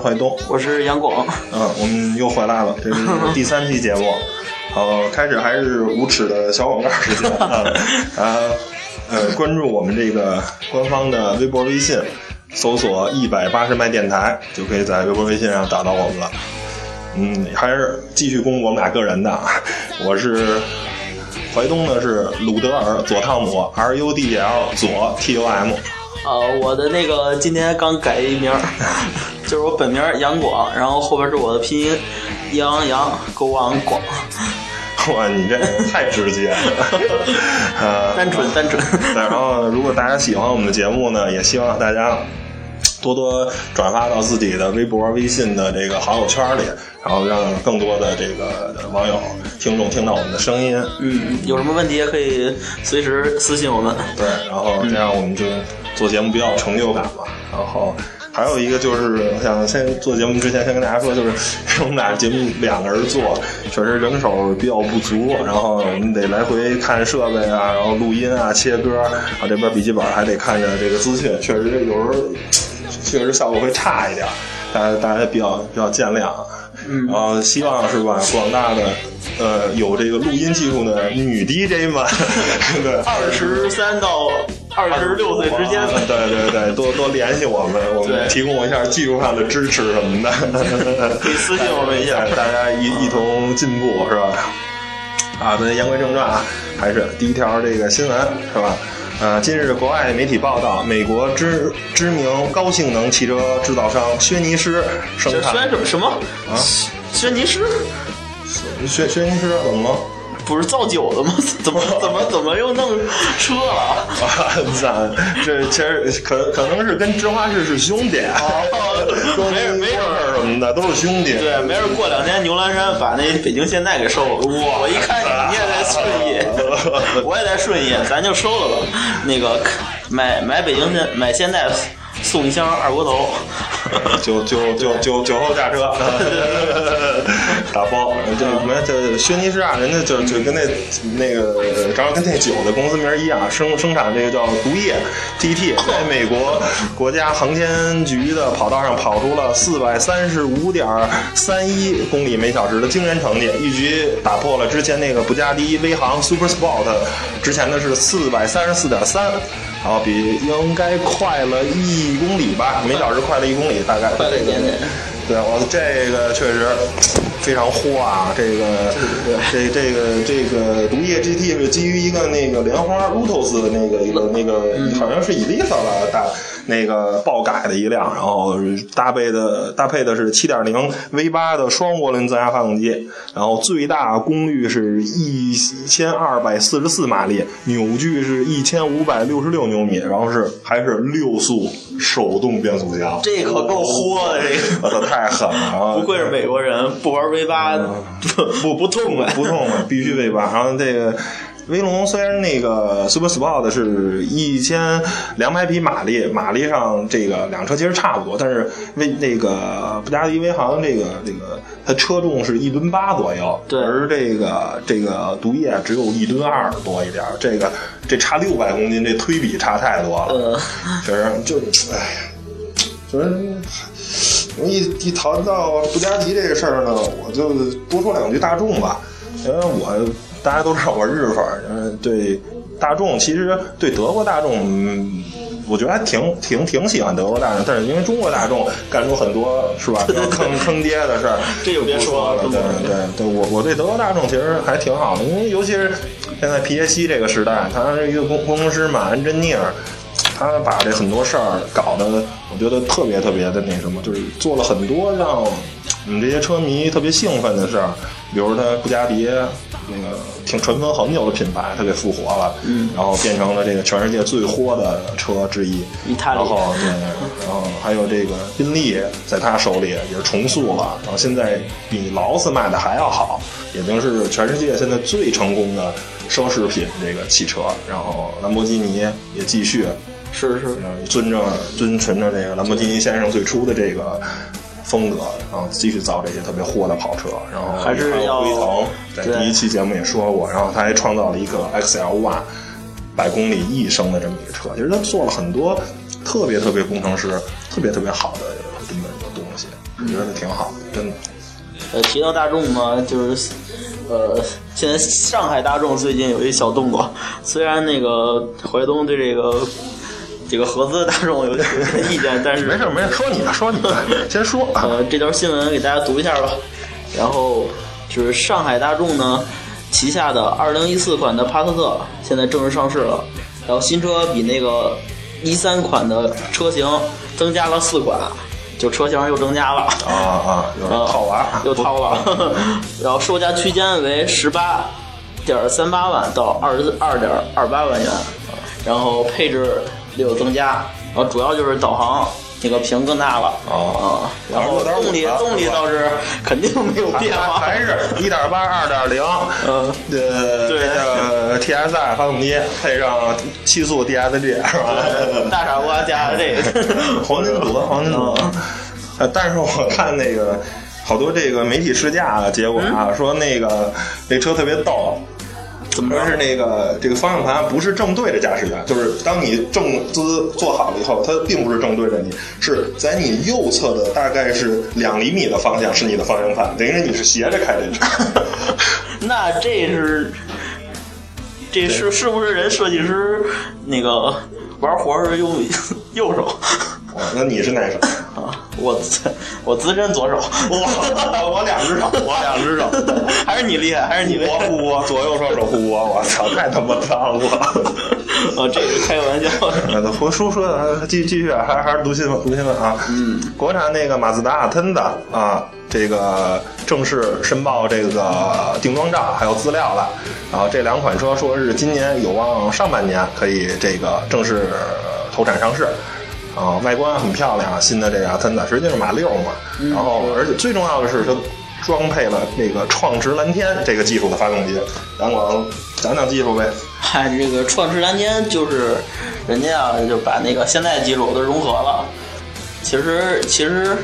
怀东，我是杨广。嗯，我们又回来了，这是第三期节目。好，开始还是无耻的小广告时间啊！啊，呃，关注我们这个官方的微博、微信，搜索“一百八十麦电台”，就可以在微博、微信上找到我们了。嗯，还是继续公布我们俩个人的，我是淮东呢是鲁德尔左汤姆 R U D L 左 T U M。呃，我的那个今天刚改一名，就是我本名杨广，然后后边是我的拼音杨洋勾王广。哇，你这太直接了，呃，单纯单纯。然后，如果大家喜欢我们的节目呢，也希望大家多多转发到自己的微博、微信的这个好友圈里，然后让更多的这个网友、听众听到我们的声音。嗯，有什么问题也可以随时私信我们。对，然后这样我们就做节目比较有成就感嘛。然后还有一个就是，我想先做节目之前先跟大家说，就是我们俩节目两个人做，确实人手比较不足，然后我们得来回看设备啊，然后录音啊、切歌，然后这边笔记本还得看着这个资讯，确实有时候确实效果会差一点，大家大家比较比较见谅。嗯，然后希望是吧，广大的呃有这个录音技术的女 DJ 们，对，二十三到二十六岁之间，对对对，多多联系我们，我们提供一下技术上的支持什么的，可以私信我们一下，大家一一同进步是吧？啊，咱言归正传啊，还是第一条这个新闻是吧？呃，近日国外媒体报道，美国知知名高性能汽车制造商轩尼诗生产轩什么什么啊？轩尼诗？轩轩尼诗怎么了？不是造酒的吗？怎么怎么怎么又弄车了？啊，咱这其实可可能是跟芝华士是兄弟，哦、没事没事什么的都是兄弟。对，没事过两天牛栏山把那北京现代给收了。我一看顺义，我也在顺义，咱就收了吧。那个买买北京现买现代送一箱二锅头，酒酒酒酒酒后驾车，打包。这什么这轩尼诗啊，人家就就跟那那个正好跟那酒的公司名一样，生生产这个叫毒液 GT，在美国国家航天局的跑道上跑出了四百三十五点三一公里每小时的惊人成绩，一举打破了之前那个布加迪威航 Super Sport 之前的是四百三十四点三。然后比应该快了一公里吧，每小时快了一公里，大概快了一点点。对，我这个确实非常豁啊！这个这这个这个毒液 GT 是基于一个那个莲花 Lotus 的那个一个那个好像是 Elisa 吧大那个爆改的一辆，然后搭配的搭配的是7.0 V8 的双涡轮增压发动机，然后最大功率是一千二百四十四马力，扭矩是一千五百六十六牛米，然后是还是六速手动变速箱，这可够豁的，这个我操太狠了！不愧是美国人，不玩 V 八 不不痛快，不痛快，必须 V 八。然后这个。威龙虽然那个 Super Sport 是一千两百匹马力，马力上这个两车其实差不多，但是威那个布加迪威航这个这个它车重是一吨八左右，对，而这个这个毒液只有一吨二多一点，这个这差六百公斤，这推比差太多了，确实就哎呀，就是。我一一谈到布加迪这个事儿呢，我就多说两句大众吧，因为我。大家都知道我日粉，嗯，对大众其实对德国大众，嗯、我觉得还挺挺挺喜欢德国大众，但是因为中国大众干出很多是吧坑 坑爹的事儿，这就别说了。对对对，我我对德国大众其实还挺好的，因为尤其是现在皮耶希这个时代，他是一个工工程师嘛，安珍尼尔。他把这很多事儿搞得，我觉得特别特别的那什么，就是做了很多让我们这些车迷特别兴奋的事儿，比如他布加迪那个挺尘封很久的品牌，他给复活了，嗯，然后变成了这个全世界最火的车之一。然后对，然后还有这个宾利在他手里也是重塑了，然后现在比劳斯卖的还要好，已经是全世界现在最成功的奢侈品这个汽车。然后兰博基尼也继续。是是，遵着遵循着这个兰博基尼先生最初的这个风格，然后继续造这些特别豁的跑车，然后还是要辉腾，在第一期节目也说过，然后他还创造了一个 XL One 百公里一升的这么一个车，其实他做了很多特别特别工程师，特别特别好的这么一个东西，我觉得挺好的，真的。呃，提到大众嘛，就是呃，现在上海大众最近有一小动作，虽然那个怀东对这个这个合资大众有点意见，但是没事没事，说你的说你的，先说。呃，这条新闻给大家读一下吧。然后就是上海大众呢旗下的2014款的帕萨特现在正式上市了，然后新车比那个一三款的车型增加了四款。就车型又增加了啊啊，又套娃，又套了，然后售价区间为十八点三八万到二十二点二八万元，然后配置略有增加，然后主要就是导航那个屏更大了啊，然后动力动力倒是肯定没有变化，还是一点八二点零，呃对个 T S I 发动机配上七速 D S G 是吧？大傻瓜加这个 黄金组合，黄金组。呃，但是我看那个好多这个媒体试驾的结果啊，说那个那车特别逗，怎么说是那个这个方向盘不是正对着驾驶员，就是当你正姿坐好了以后，它并不是正对着你，是在你右侧的大概是两厘米的方向是你的方向盘，等于你是斜着开这车。那这是这是是不是人设计师那个玩活是用右手？那你是哪手？啊，我我资深左手，我我两只手，我两只手，还是你厉害，还是你我护我左右双手护我，我操，太他妈脏了！啊，这是开个玩笑。那胡叔说的，继继续，还还是读新闻，读新闻啊。嗯，国产那个马自达腾的啊，这个正式申报这个定妆照还有资料了。然后这两款车说是今年有望上半年可以这个正式投产上市。啊，外观很漂亮，新的这个它实际是马六嘛，然后而且最重要的是它装配了那个创驰蓝天这个技术的发动机，杨广讲讲技术呗。嗨，这个创驰蓝天就是人家啊就把那个现在技术都融合了，其实其实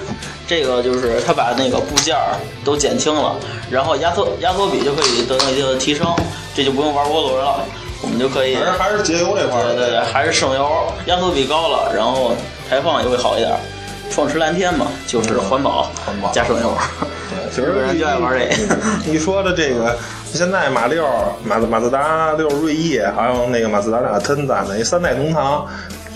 这个就是它把那个部件都减轻了，然后压缩压缩比就可以得到一定的提升，这就不用玩涡轮了。我们就可以，还是还是节油这块儿，对对对，还是省油，压缩比高了，然后排放也会好一点。创驰蓝天嘛，就是环保，环保加省油。对，其实人就爱玩这个。你说的这个，现在马六、马自马自达六锐意，还有那个马自达阿腾赞的三代同堂，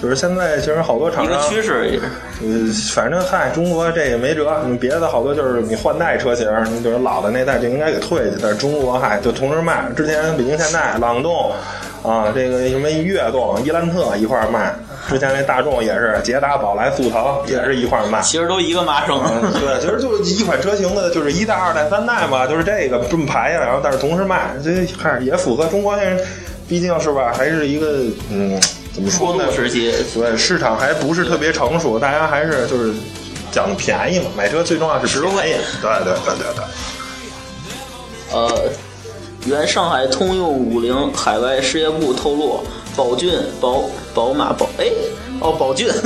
就是现在其实好多厂商一个趋势也是。呃，反正嗨，中国这也没辙，你别的好多就是你换代车型，你就是老的那代就应该给退去，但是中国嗨就同时卖。之前北京现代、朗动。啊，这个什么悦动、伊兰特一块卖，之前那大众也是捷达、宝来、速腾也是一块卖，其实都一个马生。对，其实就是一款车型的，就是一代、二代、三代嘛，就是这个这么排下来，然后但是同时卖，这还也符合中国人，毕竟是吧，还是一个嗯，怎么说呢？时期，对，市场还不是特别成熟，大家还是就是讲便宜嘛，买车最重要是实惠。对对对对对。呃。原上海通用五菱海外事业部透露，宝骏、宝宝马、宝哎哦，宝骏，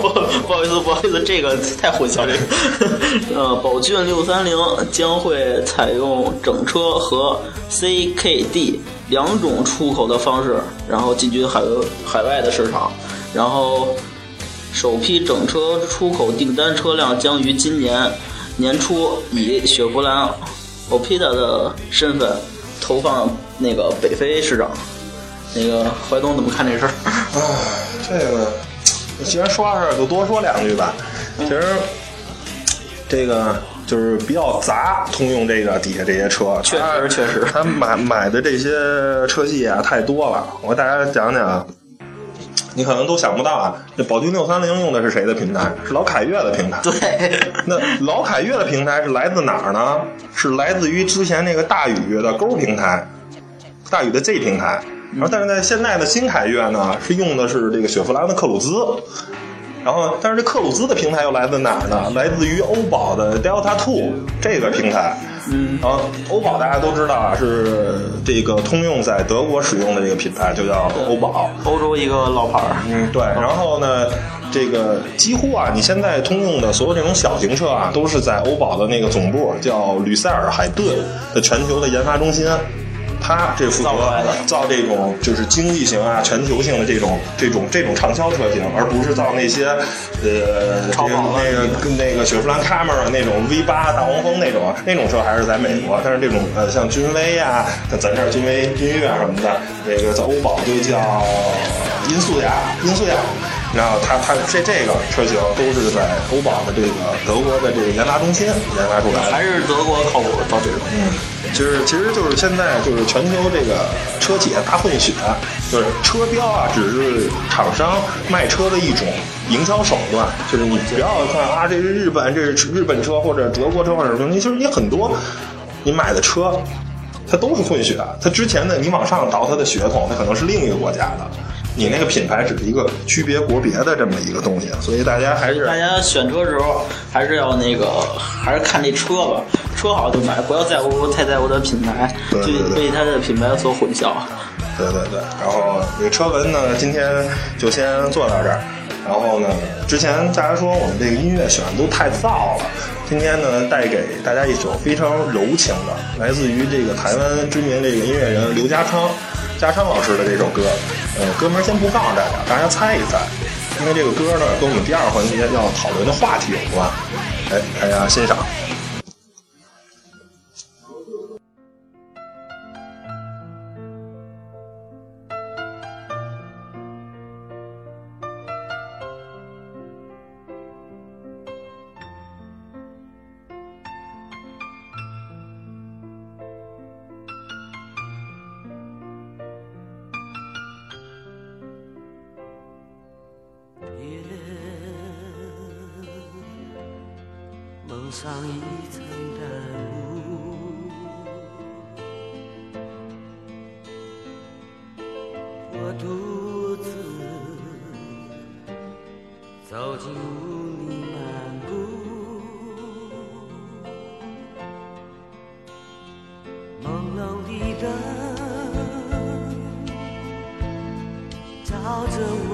不不好意思，不好意思，这个太混淆了。呃，宝骏六三零将会采用整车和 CKD 两种出口的方式，然后进军海海外的市场。然后，首批整车出口订单车辆将于今年年初以雪佛兰 Opida 的身份。投放那个北非市场，那个怀东怎么看这事儿？唉，这个既然说到这儿，就多说两句吧。其实这个就是比较杂，通用这个底下这些车，确实确实，他买买的这些车系啊太多了。我给大家讲讲。你可能都想不到啊，这宝骏六三零用的是谁的平台？是老凯越的平台。对，那老凯越的平台是来自哪儿呢？是来自于之前那个大宇的勾平台，大宇的 Z 平台。然后，但是在现在的新凯越呢，是用的是这个雪佛兰的克鲁兹。然后，但是这克鲁兹的平台又来自哪儿呢？来自于欧宝的 Delta Two 这个平台。嗯，然后欧宝大家都知道啊，是这个通用在德国使用的这个品牌，就叫欧宝，欧洲一个老牌儿。嗯，对。然后呢，这个几乎啊，你现在通用的所有这种小型车啊，都是在欧宝的那个总部叫吕塞尔海顿的全球的研发中心。他这负责造这种就是经济型啊、全球性的这种这种这种畅销车型，而不是造那些呃这个那个跟那个雪佛兰 Camry 那种 V 八大黄蜂那种那种车还是在美国，但是这种呃像君威呀，像咱这儿君威君越什么的，这个在欧宝就叫音速雅，音速雅。然后它它这这个车型都是在欧宝的这个德国的这个研发中心研发出来的，还是德国靠谱造这种。嗯，其实其实就是现在就是全球这个车企大混血，就是车标啊，只是厂商卖车的一种营销手段。就是你不要看啊，这是日本，这是日本车或者德国车或者什么，你其实你很多你买的车，它都是混血。它之前的你往上倒它的血统，它可能是另一个国家的。你那个品牌只是一个区别国别的这么一个东西，所以大家还是大家选车时候还是要那个，还是看这车吧，车好就买，不要在乎太在乎的品牌，对对对被它的品牌所混淆。对对对，然后这个车文呢，今天就先做到这儿。然后呢，之前大家说我们这个音乐选的都太燥了，今天呢带给大家一首非常柔情的，来自于这个台湾知名这个音乐人刘家昌。家昌老师的这首歌，呃，歌名先不告诉大家，大家猜一猜，因为这个歌呢跟我们第二环节要讨论的话题有关，哎，大家欣赏。上一层淡雾，我独自走进雾里漫步，朦胧的灯照着我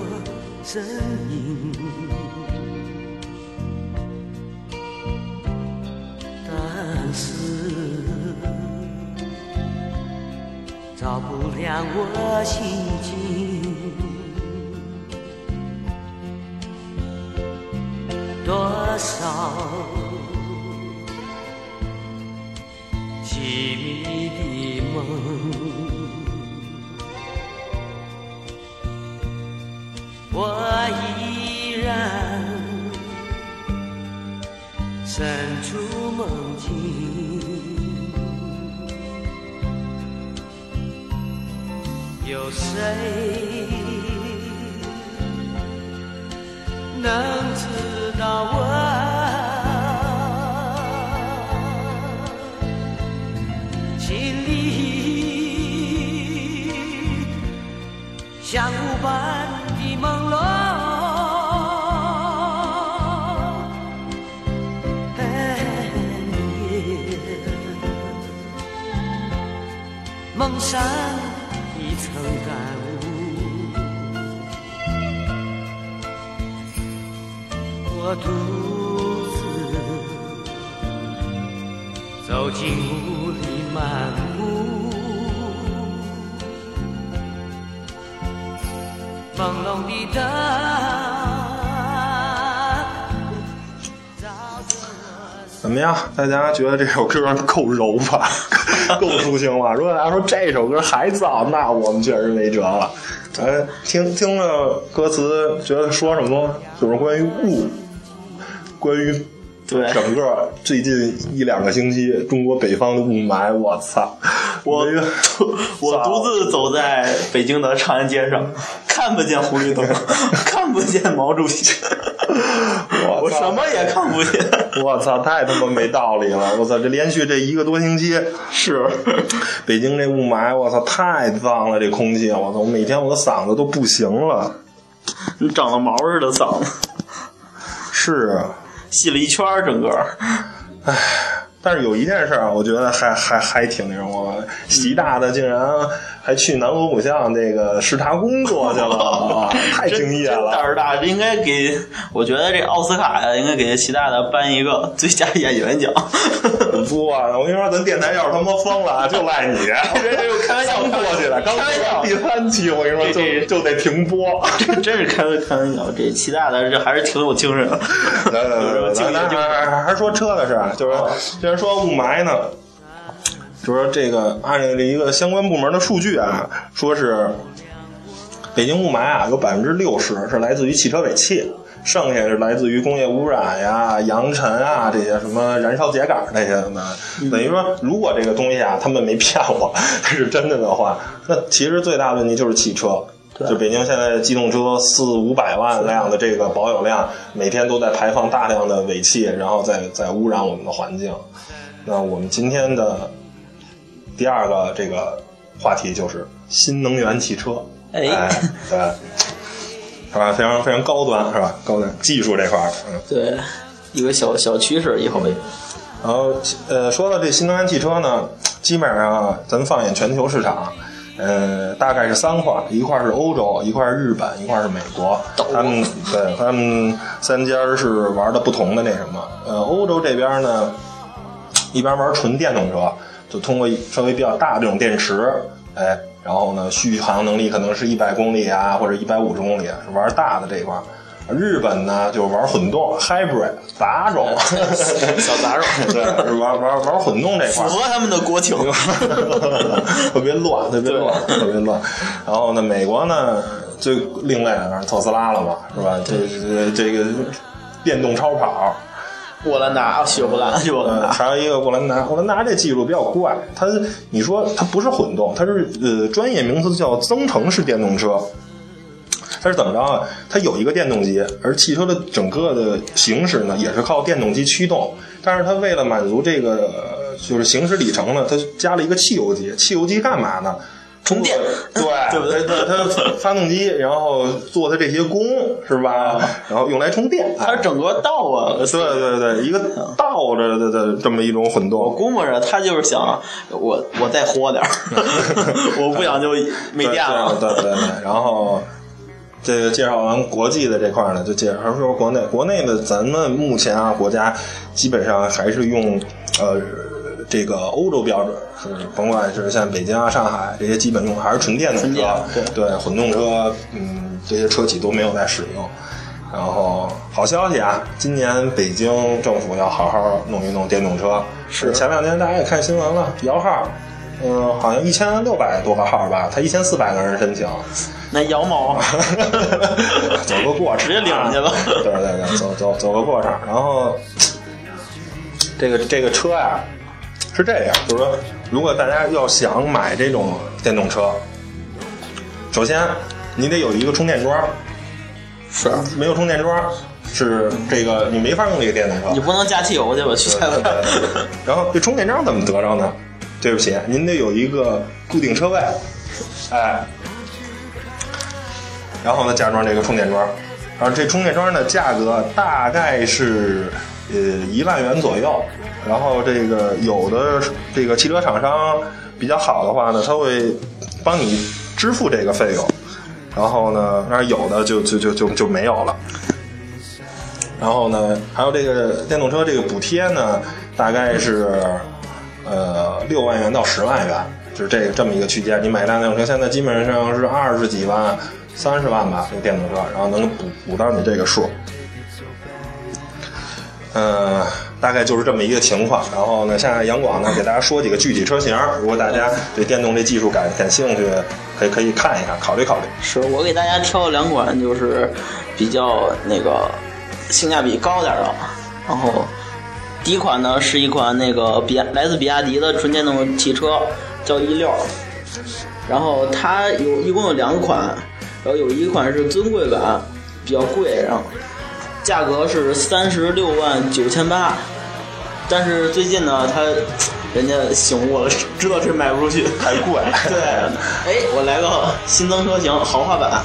身影。照不亮我心境，多少凄迷的梦，我依然身处梦境。有谁能知道我心里像雾般的朦胧？梦上。我独自走进雾里漫步，朦胧的灯怎么样？大家觉得这首歌够柔吧？够抒情了。如果大家说这首歌还燥，那我们确实没辙了。哎，听听了歌词，觉得说什么？就是关于雾，关于对整个最近一两个星期中国北方的雾霾。我操！我我 独自走在北京的长安街上，看不见红绿灯，看不见毛主席，我什么也看不见。我操，太他妈没道理了！我操，这连续这一个多星期是北京这雾霾，我操，太脏了，这空气，我操，我每天我的嗓子都不行了，你长了毛似的嗓子，是啊，细了一圈整个，唉。但是有一件事啊，我觉得还还还挺那什么，习大的竟然还去南锣鼓巷那个视察工作去了，太敬业了胆了。儿大，应该给，我觉得这奥斯卡呀，应该给习大大颁一个最佳演员奖。不啊，我跟你说，咱电台要是他妈封了，就赖你。这又开玩笑刚过去了，刚开玩笑第三期，我跟你说，就就得停播。这真是开玩开玩笑，这习大大这还是挺有精神的。来来来还还说车的事儿，就是既然说雾霾呢，就是说这个按照一个相关部门的数据啊，说是北京雾霾啊，有百分之六十是来自于汽车尾气。剩下是来自于工业污染呀、扬尘啊这些什么燃烧秸秆这些的，等于说，如果这个东西啊，他们没骗我，它 是真的的话，那其实最大的问题就是汽车。就北京现在机动车四五百万辆的这个保有量，每天都在排放大量的尾气，然后再再污染我们的环境。那我们今天的第二个这个话题就是新能源汽车，哎哎，对，是吧？非常非常高端，是吧？高端技术这块儿，嗯。对，一个小小趋势，以后然后呃，说到这新能源汽车呢，基本上咱们放眼全球市场，呃，大概是三块，一块是欧洲，一块是日本，一块是美国。他们对他们三家是玩的不同的那什么。呃，欧洲这边呢，一般玩纯电动车，就通过稍微比较大的这种电池，哎，然后呢，续航能力可能是一百公里啊，或者一百五十公里，是玩大的这一块儿。日本呢，就玩混动 hybrid 杂种，小杂种对，玩玩玩混动这块儿符合他们的国情。特别乱，特别乱，特别乱。然后呢，美国呢最另类的特斯拉了嘛，是吧？这这这个电动超跑，沃兰达，雪佛兰，雪佛兰呃，达，还有一个沃兰达，沃兰达这技术比较怪，它你说它不是混动，它是呃专业名词叫增程式电动车。它是怎么着啊？它有一个电动机，而汽车的整个的行驶呢，也是靠电动机驱动。但是它为了满足这个呃就是行驶里程呢，它加了一个汽油机。汽油机干嘛呢？充电对对不对它它它发动机，然后做的这些功是吧？然后用来充电。它整个倒啊，对对对，一个倒着的的这么一种混动我。估摸着他就是想我我再豁点儿，我不想就没电了。对对对对，然后这个介绍完国际的这块呢，就介绍说国内。国内的咱们目前啊，国家基本上还是用呃这个欧洲标准，是甭管是像北京啊、上海这些，基本用还是纯电动车对，对混动车，嗯，这些车企都没有在使用。然后好消息啊，今年北京政府要好好弄一弄电动车。是前两天大家也看新闻了，摇号，嗯，好像一千六百多个号吧，他一千四百个人申请，那羊毛走个过程，直接领去了 对对对，走走走个过场。然后这个这个车呀是这样，就是说，如果大家要想买这种电动车，首先你得有一个充电桩，是，没有充电桩是这个你没法用这个电动车你。不能加汽油去吧？去加对对对对 然后这充电桩怎么得着呢？对不起，您得有一个固定车位，哎，然后呢加装这个充电桩，然后这充电桩的价格大概是呃一万元左右，然后这个有的这个汽车厂商比较好的话呢，他会帮你支付这个费用，然后呢，那有的就就就就就没有了。然后呢，还有这个电动车这个补贴呢，大概是呃六万元到十万元，就是这个这么一个区间。你买一辆电动车，现在基本上是二十几万、三十万吧，这个电动车，然后能补补到你这个数。嗯、大概就是这么一个情况。然后呢，现在杨广呢给大家说几个具体车型，如果大家对电动这技术感感兴趣，可以可以看一看，考虑考虑。是我给大家挑了两款，就是比较那个性价比高点的。然后第一款呢是一款那个比亚来自比亚迪的纯电动汽车，叫 E 六。然后它有一共有两款，然后有一款是尊贵版，比较贵，然后价格是三十六万九千八。但是最近呢，他人家醒悟了，知道这卖不出去，太贵 对，哎，我来个新增车型豪华版，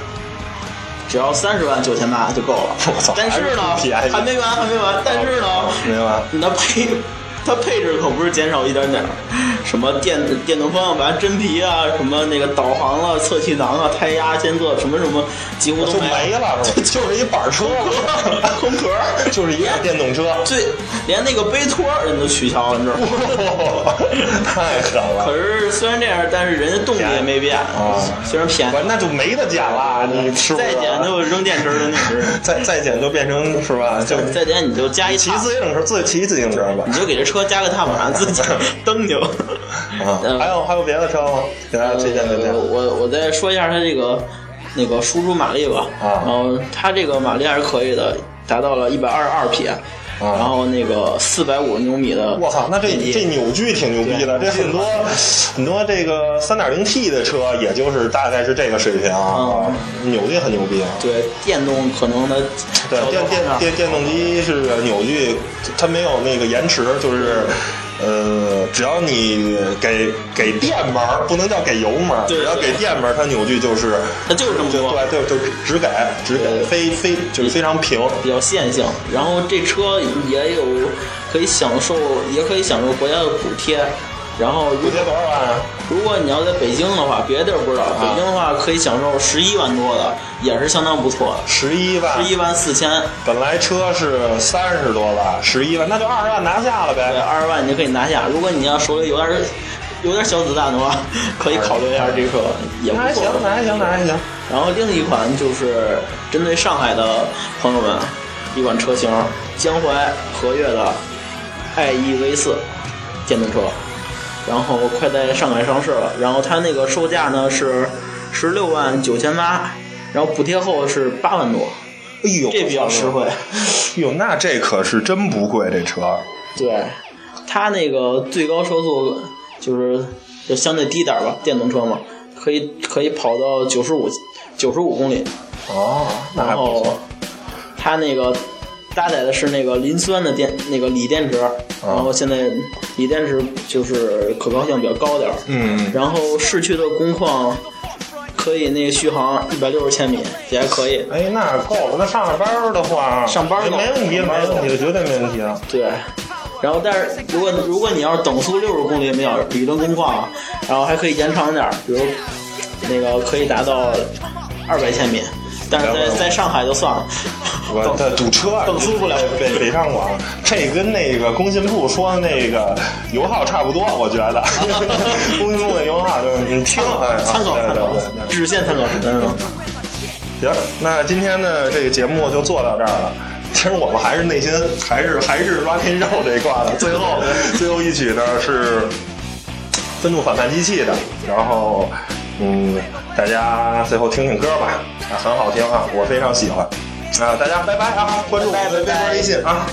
只要三十万九千八就够了。我操但是呢还没完，还没完。但是呢，没完？你的配，它配置可不是减少一点点儿，什么电电动方向盘、真皮啊，什么那个导航啊、侧气囊啊、胎压监测，什么什么几乎都没。没了？就是一板车，空壳，就是一辆电动车，最连那个杯托人都取消了，你知道吗？太狠了可。是虽然这样，但是人家动力也没变啊虽然便宜，那就没得减了，你是不是？再减就扔电池的那是，再再减就变成是吧？就再减你就加一骑自行车，自骑自行车吧你。就给这车加个踏板，自己蹬就。啊，还有还有别的车吗？给大家推荐推荐呃。我我再说一下它这个那个输出马力吧。啊然后它这个马力还是可以的，达到了一百二十二匹。然后那个四百五十牛米的，啊我操，那这这扭矩挺牛逼的，这很多 很多这个三点零 T 的车，也就是大概是这个水平啊，扭矩很牛逼。对电动可能它对，电电电电动机是扭矩，它没有那个延迟，就是。呃，只要你给给电门儿，不能叫给油门儿，只要给电门儿，它扭矩就是它就是这么多对对，就只给只给，非非就是非常平。比较线性。然后这车也有可以享受，也可以享受国家的补贴。然后如补贴多少万啊？如果你要在北京的话，别的地儿不知道，北京的话可以享受十一万多的，也是相当不错的，十一万，十一万四千。本来车是三十多万，十一万，那就二十万拿下了呗对，呗。二十万你就可以拿下。如果你要手里有点有点小子弹的话，可以考虑一下这车，也不错那还行，。那还行，那还行。然后另一款就是针对上海的朋友们，一款车型，江淮和悦的 iEV 四电动车，然后快在上海上市了。然后它那个售价呢是十六万九千八，然后补贴后是八万多，哎呦，这比较实惠。哎呦，那这可是真不贵，这车。对，它那个最高车速就是就相对低点儿吧，电动车嘛，可以可以跑到九十五九十五公里。哦，那还然后不错。它那个搭载的是那个磷酸的电那个锂电池，然后现在锂电池就是可靠性比较高点儿。嗯，然后市区的工况可以那个续航一百六十千米，也还可以。哎，那够了。那上班儿的话，上班儿没问题，没问题，绝对没问题啊。对，然后但是如果如果你要是等速六十公里每小时理论工况，然后还可以延长点儿，比如那个可以达到二百千米，但是在在上海就算了。我的堵车啊，等速不了北北北上广，这跟那个工信部说的那个油耗差不多，我觉得。工信部的油耗就是你听，哎，啊参考参考只限参考。行，那今天的这个节目就做到这儿了。其实我们还是内心还是还是 rock and roll 这一挂的。最后 最后一曲呢是愤怒反叛机器的，然后嗯，大家最后听听歌吧，啊，很好听啊，我非常喜欢。啊，大家拜拜啊！关注，拜拜，关微信啊！